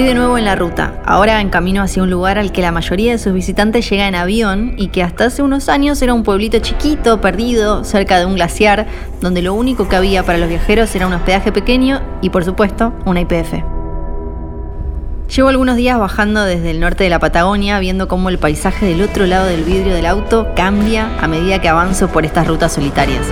Estoy de nuevo en la ruta, ahora en camino hacia un lugar al que la mayoría de sus visitantes llega en avión y que hasta hace unos años era un pueblito chiquito, perdido, cerca de un glaciar, donde lo único que había para los viajeros era un hospedaje pequeño y por supuesto una IPF. Llevo algunos días bajando desde el norte de la Patagonia, viendo cómo el paisaje del otro lado del vidrio del auto cambia a medida que avanzo por estas rutas solitarias.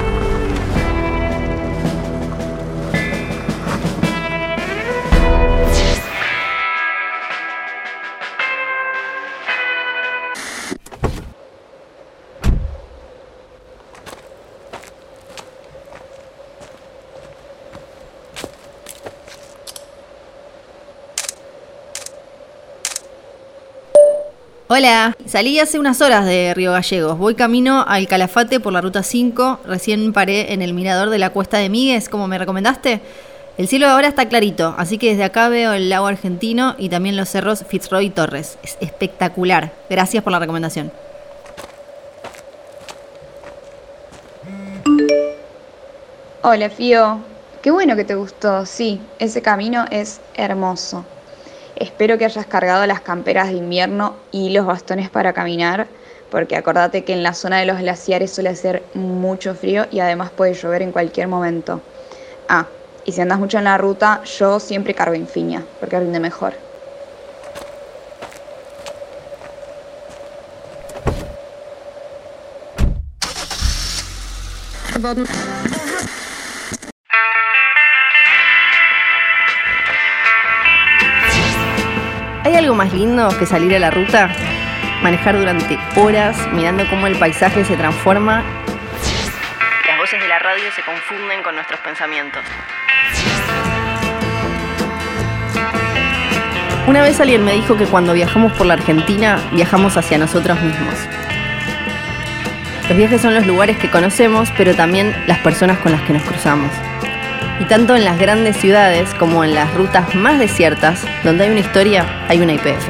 Hola, salí hace unas horas de Río Gallegos. Voy camino al Calafate por la ruta 5. Recién paré en el mirador de la Cuesta de Migues, como me recomendaste. El cielo ahora está clarito, así que desde acá veo el lago argentino y también los cerros Fitzroy y Torres. Es espectacular. Gracias por la recomendación. Hola, Fío. Qué bueno que te gustó. Sí, ese camino es hermoso. Espero que hayas cargado las camperas de invierno y los bastones para caminar, porque acordate que en la zona de los glaciares suele hacer mucho frío y además puede llover en cualquier momento. Ah, y si andas mucho en la ruta, yo siempre cargo Infinia, porque rinde mejor. Más lindo que salir a la ruta? Manejar durante horas mirando cómo el paisaje se transforma. Las voces de la radio se confunden con nuestros pensamientos. Una vez alguien me dijo que cuando viajamos por la Argentina, viajamos hacia nosotros mismos. Los viajes son los lugares que conocemos, pero también las personas con las que nos cruzamos. Y tanto en las grandes ciudades como en las rutas más desiertas, donde hay una historia, hay una IPF.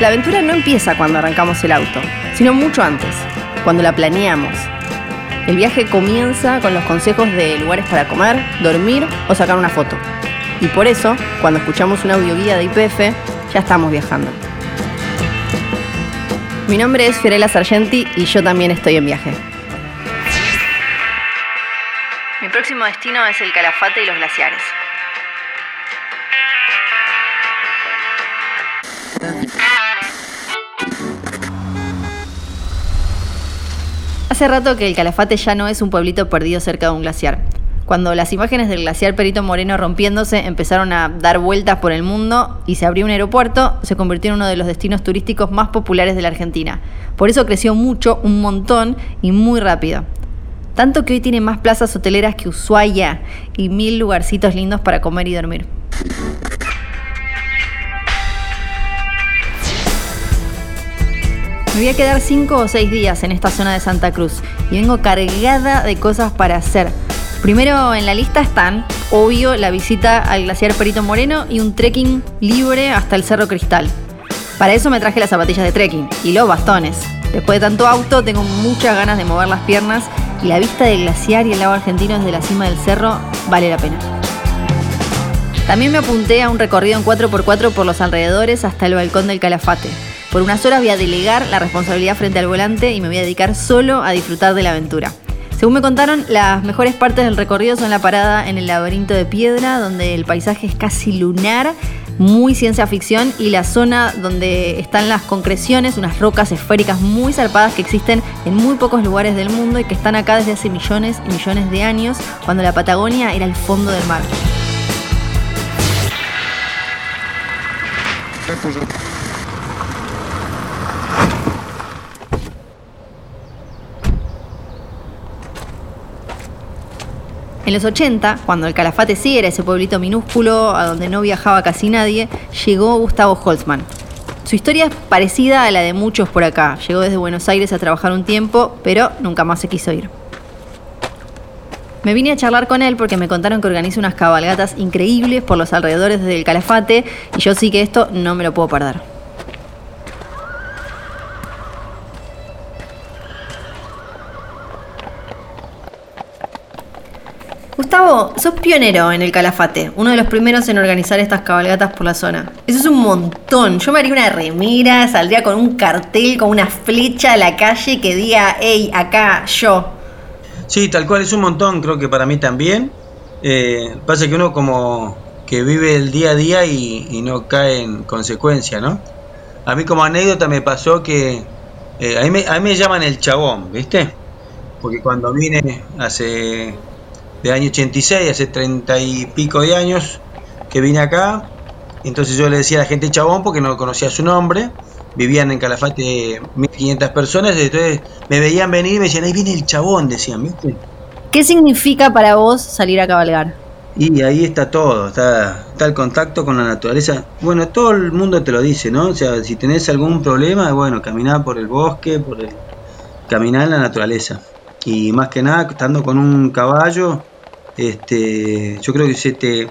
La aventura no empieza cuando arrancamos el auto, sino mucho antes, cuando la planeamos. El viaje comienza con los consejos de lugares para comer, dormir o sacar una foto. Y por eso, cuando escuchamos una audioguía de IPF, ya estamos viajando. Mi nombre es Fiorella Sargenti y yo también estoy en viaje. Próximo destino es el Calafate y los glaciares. Hace rato que el Calafate ya no es un pueblito perdido cerca de un glaciar. Cuando las imágenes del glaciar Perito Moreno rompiéndose empezaron a dar vueltas por el mundo y se abrió un aeropuerto, se convirtió en uno de los destinos turísticos más populares de la Argentina. Por eso creció mucho, un montón y muy rápido. Tanto que hoy tiene más plazas hoteleras que Ushuaia y mil lugarcitos lindos para comer y dormir. Me voy a quedar cinco o seis días en esta zona de Santa Cruz y vengo cargada de cosas para hacer. Primero en la lista están, obvio, la visita al glaciar Perito Moreno y un trekking libre hasta el Cerro Cristal. Para eso me traje las zapatillas de trekking y los bastones. Después de tanto auto tengo muchas ganas de mover las piernas y la vista del glaciar y el lago argentino desde la cima del cerro vale la pena. También me apunté a un recorrido en 4x4 por los alrededores hasta el balcón del Calafate. Por unas horas voy a delegar la responsabilidad frente al volante y me voy a dedicar solo a disfrutar de la aventura. Según me contaron, las mejores partes del recorrido son la parada en el laberinto de piedra, donde el paisaje es casi lunar, muy ciencia ficción, y la zona donde están las concreciones, unas rocas esféricas muy zarpadas que existen en muy pocos lugares del mundo y que están acá desde hace millones y millones de años, cuando la Patagonia era el fondo del mar. En los 80, cuando el Calafate sí era ese pueblito minúsculo a donde no viajaba casi nadie, llegó Gustavo Holtzman. Su historia es parecida a la de muchos por acá. Llegó desde Buenos Aires a trabajar un tiempo, pero nunca más se quiso ir. Me vine a charlar con él porque me contaron que organiza unas cabalgatas increíbles por los alrededores del Calafate y yo sí que esto no me lo puedo perder. Gustavo, sos pionero en el Calafate, uno de los primeros en organizar estas cabalgatas por la zona. Eso es un montón. Yo me haría una remera, saldría con un cartel, con una flecha a la calle que diga, hey, acá, yo. Sí, tal cual, es un montón, creo que para mí también. Eh, pasa que uno como que vive el día a día y, no cae en consecuencia, ¿no? A mí como anécdota me pasó que eh, a mí me llaman el chabón, ¿viste? Porque cuando vine hace de año 86, hace treinta y pico de años que vine acá. Entonces yo le decía a la gente chabón porque no conocía su nombre. Vivían en Calafate 1500 personas. Entonces me veían venir y me decían, ahí viene el chabón, decían, ¿viste? ¿Qué significa para vos salir a cabalgar? Y ahí está todo, está, está el contacto con la naturaleza. Bueno, todo el mundo te lo dice, ¿no? O sea, si tenés algún problema, bueno, caminar por el bosque, por el, caminar en la naturaleza. Y más que nada, estando con un caballo, este, yo creo que se te,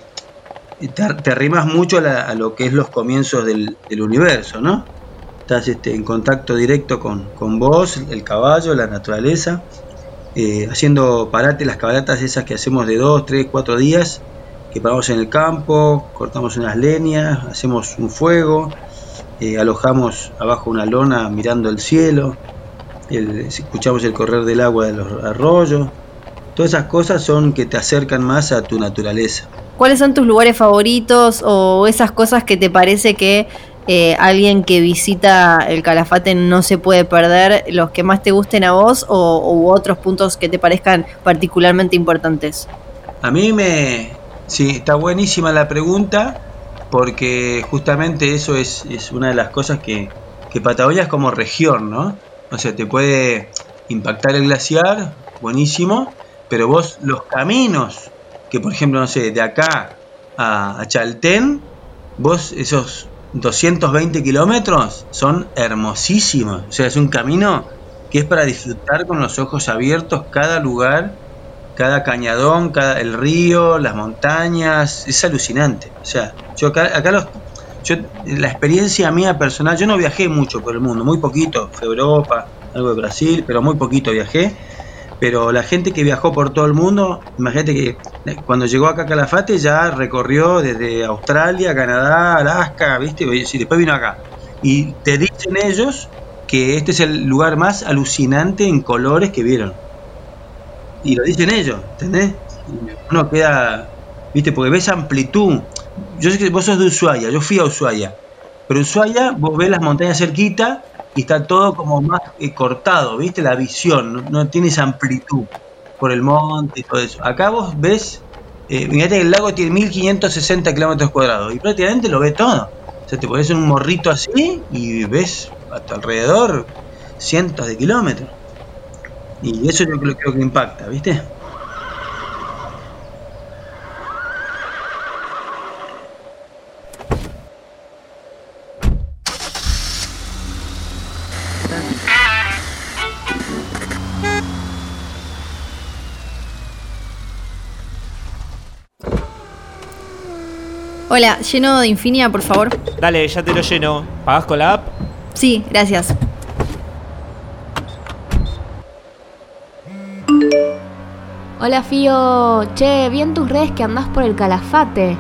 te, arrimas mucho a, lo que es los comienzos del, universo, ¿no? Estás este, en contacto directo con, con vos, el caballo, la naturaleza, eh, haciendo parate las cabalgatas esas que hacemos de dos, tres, cuatro días, que paramos en el campo, cortamos unas leñas, hacemos un fuego, eh, alojamos abajo una lona mirando el cielo, escuchamos el correr del agua de los arroyos, Todas esas cosas son que te acercan más a tu naturaleza. ¿Cuáles son tus lugares favoritos o esas cosas que te parece que eh, alguien que visita el Calafate no se puede perder, los que más te gusten a vos o u otros puntos que te parezcan particularmente importantes? A mí me... Sí, está buenísima la pregunta porque justamente eso es, una de las cosas que, que Patagonia es como región, ¿no? O sea, te puede impactar el glaciar, buenísimo, pero vos los caminos, que por ejemplo, no sé, de acá a, Chaltén, vos esos 220 kilómetros son hermosísimos. O sea, es un camino que es para disfrutar con los ojos abiertos cada lugar, cada cañadón, cada, el río, las montañas. Es alucinante. O sea, yo acá, acá los, yo, la experiencia mía personal, yo no viajé mucho por el mundo, muy poquito. Fue Europa, algo de Brasil, pero muy poquito viajé pero la gente que viajó por todo el mundo, imagínate que cuando llegó acá a Calafate ya recorrió desde Australia, Canadá, Alaska, ¿viste? Y después vino acá. Y te dicen ellos que este es el lugar más alucinante en colores que vieron. Y lo dicen ellos, ¿entendés? Uno queda, ¿viste? Porque ves amplitud. Yo sé que vos sos de Ushuaia, yo fui a Ushuaia. Pero Ushuaia, vos ves las montañas cerquita y está todo como más cortado, ¿viste? La visión, no, tienes amplitud por el monte y todo eso. Acá vos ves, eh, que el lago tiene 1560 kilómetros cuadrados y prácticamente lo ves todo. O sea, te pones un morrito así y ves a tu alrededor cientos de kilómetros. Y eso yo creo, creo que impacta, ¿viste? Hola, lleno de Infinia, por favor. Dale, ya te lo lleno. ¿Pagás con la app? Sí, gracias. Hola Fío, che, vi en tus redes que andás por el Calafate.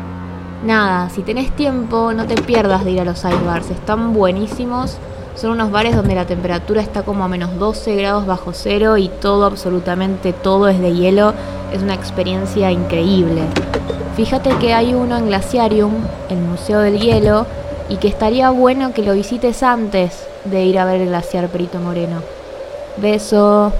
Nada, si tenés tiempo, no te pierdas de ir a los ice bars, están buenísimos. Son unos bares donde la temperatura está como a menos 12 grados bajo cero y todo, absolutamente todo es de hielo. Es una experiencia increíble. Fíjate que hay uno en Glaciarium, el Museo del Hielo, y que estaría bueno que lo visites antes de ir a ver el glaciar Perito Moreno. Beso.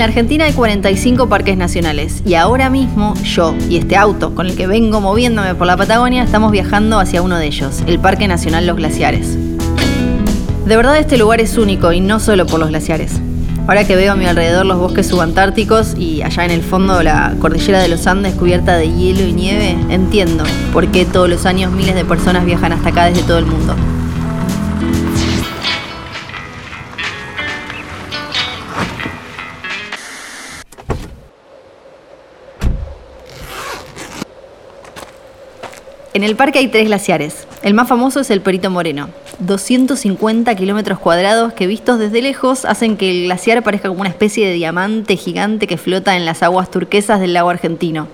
La Argentina hay 45 parques nacionales y ahora mismo yo y este auto con el que vengo moviéndome por la Patagonia estamos viajando hacia uno de ellos, el Parque Nacional Los Glaciares. De verdad este lugar es único y no solo por los glaciares. Ahora que veo a mi alrededor los bosques subantárticos y allá en el fondo la cordillera de los Andes cubierta de hielo y nieve, entiendo por qué todos los años miles de personas viajan hasta acá desde todo el mundo. En el parque hay tres glaciares. El más famoso es el Perito Moreno. 250 kilómetros cuadrados que vistos desde lejos hacen que el glaciar parezca como una especie de diamante gigante que flota en las aguas turquesas del lago argentino.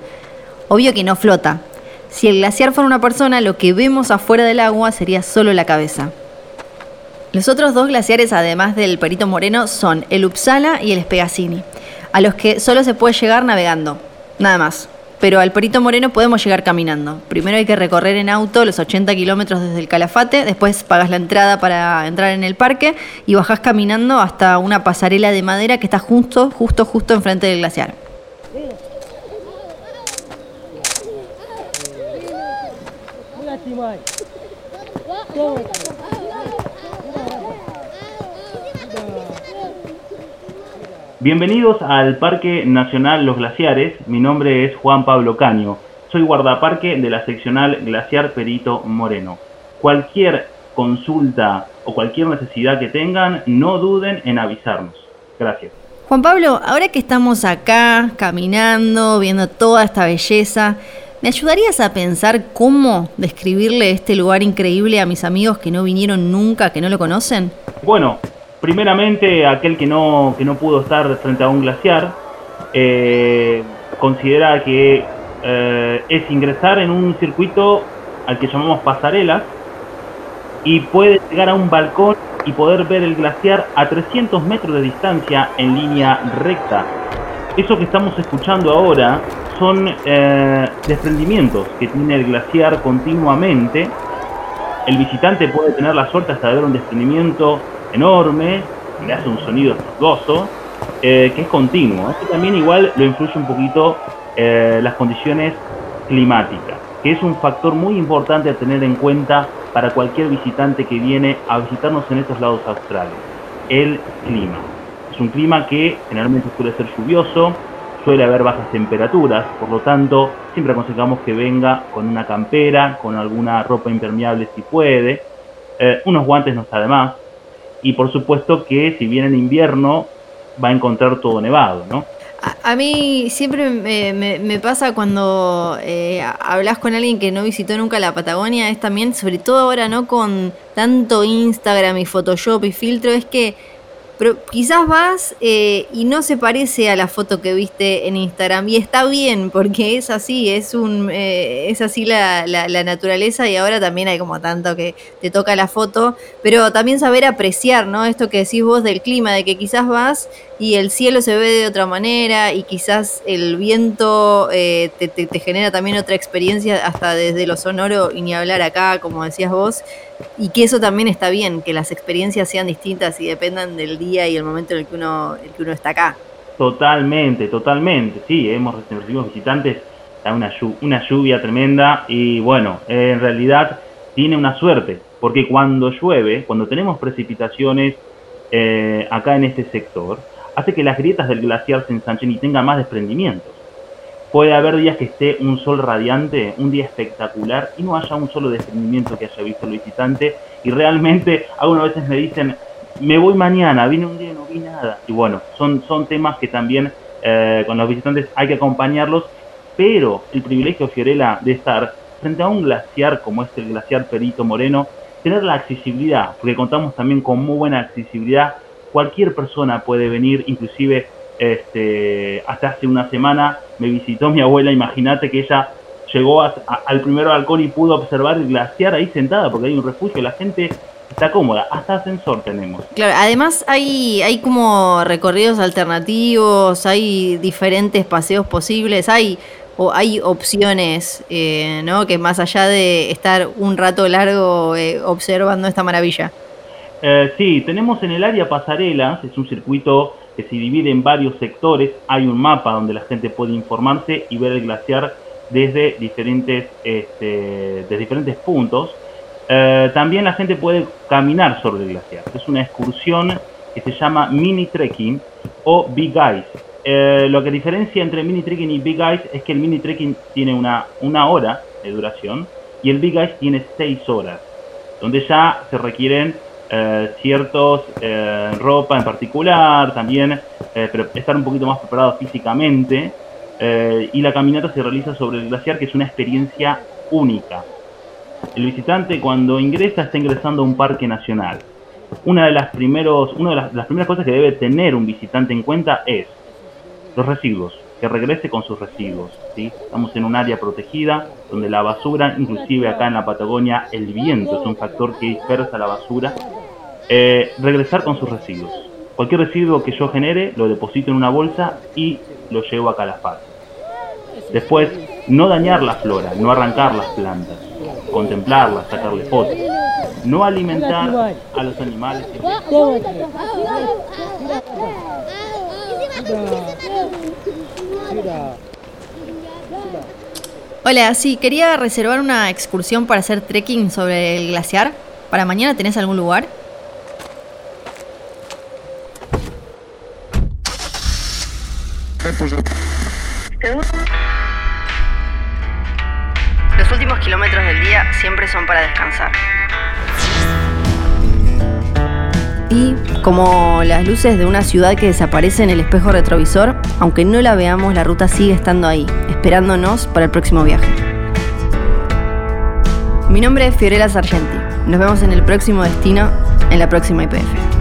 Obvio que no flota. Si el glaciar fuera una persona, lo que vemos afuera del agua sería solo la cabeza. Los otros dos glaciares, además del Perito Moreno, son el Uppsala y el Spegazzini, a los que solo se puede llegar navegando. Nada más pero al Perito Moreno podemos llegar caminando. Primero hay que recorrer en auto los 80 kilómetros desde el Calafate, después pagas la entrada para entrar en el parque y bajás caminando hasta una pasarela de madera que está justo, justo, justo enfrente del glaciar. Bienvenidos al Parque Nacional Los Glaciares, mi nombre es Juan Pablo Caño, soy guardaparque de la seccional Glaciar Perito Moreno. Cualquier consulta o cualquier necesidad que tengan, no duden en avisarnos. Gracias. Juan Pablo, ahora que estamos acá caminando, viendo toda esta belleza, ¿me ayudarías a pensar cómo describirle este lugar increíble a mis amigos que no vinieron nunca, que no lo conocen? Bueno, primeramente aquel que no, que no pudo estar frente a un glaciar eh, considera que eh, es ingresar en un circuito al que llamamos pasarelas y puede llegar a un balcón y poder ver el glaciar a 300 metros de distancia en línea recta. Eso que estamos escuchando ahora son eh, desprendimientos que tiene el glaciar continuamente. El visitante puede tener la suerte hasta de ver un desprendimiento enorme, que hace un sonido ruidoso, eh, que es continuo. También igual lo influye un poquito eh, las condiciones climáticas, que es un factor muy importante a tener en cuenta para cualquier visitante que viene a visitarnos en estos lados australes. El clima. Es un clima que generalmente suele ser lluvioso, suele haber bajas temperaturas, por lo tanto siempre aconsejamos que venga con una campera, con alguna ropa impermeable si puede, eh, unos guantes no está de más, y por supuesto que si viene en invierno va a encontrar todo nevado, ¿no? A, mí siempre me, pasa cuando eh, hablas con alguien que no visitó nunca la Patagonia, es también, sobre todo ahora, ¿no? Con tanto Instagram y Photoshop y filtro, es que pero quizás vas eh, y no se parece a la foto que viste en Instagram. Y está bien, porque es así, es un eh, es así la, naturaleza y ahora también hay como tanto que te toca la foto. Pero también saber apreciar, ¿no? Esto que decís vos del clima, de que quizás vas y el cielo se ve de otra manera y quizás el viento eh, te, te, genera también otra experiencia hasta desde lo sonoro y ni hablar acá, como decías vos, y que eso también está bien, que las experiencias sean distintas y dependan del día y el momento en el que uno, el que uno está acá. Totalmente, totalmente, sí, hemos recibido visitantes, una, una lluvia tremenda y bueno, en realidad tiene una suerte, porque cuando llueve, cuando tenemos precipitaciones eh, acá en este sector, hace que las grietas del glaciar se ensanchen y tengan más desprendimientos. Puede haber días que esté un sol radiante, un día espectacular y no haya un solo desprendimiento que haya visto el visitante y realmente algunas veces me dicen, me voy mañana, vine un día y no vi nada. Y bueno, son, son temas que también eh, con los visitantes hay que acompañarlos, pero el privilegio, Fiorella, de estar frente a un glaciar como este, el glaciar Perito Moreno, tener la accesibilidad, porque contamos también con muy buena accesibilidad cualquier persona puede venir, inclusive este, hasta hace una semana me visitó mi abuela, imagínate que ella llegó al primer balcón y pudo observar el glaciar ahí sentada, porque hay un refugio, la gente está cómoda, hasta ascensor tenemos. Claro, además hay, hay como recorridos alternativos, hay diferentes paseos posibles, hay o hay opciones, eh, ¿no? Que más allá de estar un rato largo eh, observando esta maravilla. Eh, sí, tenemos en el área pasarelas, es un circuito que se divide en varios sectores, hay un mapa donde la gente puede informarse y ver el glaciar desde diferentes, este, desde diferentes puntos. Eh, también la gente puede caminar sobre el glaciar, es una excursión que se llama mini trekking o big ice. Eh, lo que diferencia entre mini trekking y big ice es que el mini trekking tiene una, una hora de duración y el big ice tiene seis horas, donde ya se requieren eh, ciertos eh, ropa en particular, también eh, pero estar un poquito más preparado físicamente. y la caminata se realiza sobre el glaciar, que es una experiencia única. El visitante cuando ingresa está ingresando a un parque nacional. Una de las, primeros, una de las, las primeras cosas que debe tener un visitante en cuenta es los residuos, que regrese con sus residuos. ¿sí? Estamos en un área protegida donde la basura, inclusive acá en la Patagonia, el viento es un factor que dispersa la basura. Eh, regresar con sus residuos. Cualquier residuo que yo genere lo deposito en una bolsa y lo llevo a Calafate. Después, no dañar la flora, no arrancar las plantas, contemplarlas, sacarle fotos, no alimentar a los animales. Hola, sí, quería reservar una excursión para hacer trekking sobre el glaciar. ¿Para mañana tenés algún lugar? Los últimos kilómetros del día siempre son para descansar. Y como las luces de una ciudad que desaparece en el espejo retrovisor, aunque no la veamos, la ruta sigue estando ahí, esperándonos para el próximo viaje. Mi nombre es Fiorella Sargenti. Nos vemos en el próximo destino, en la próxima IPF.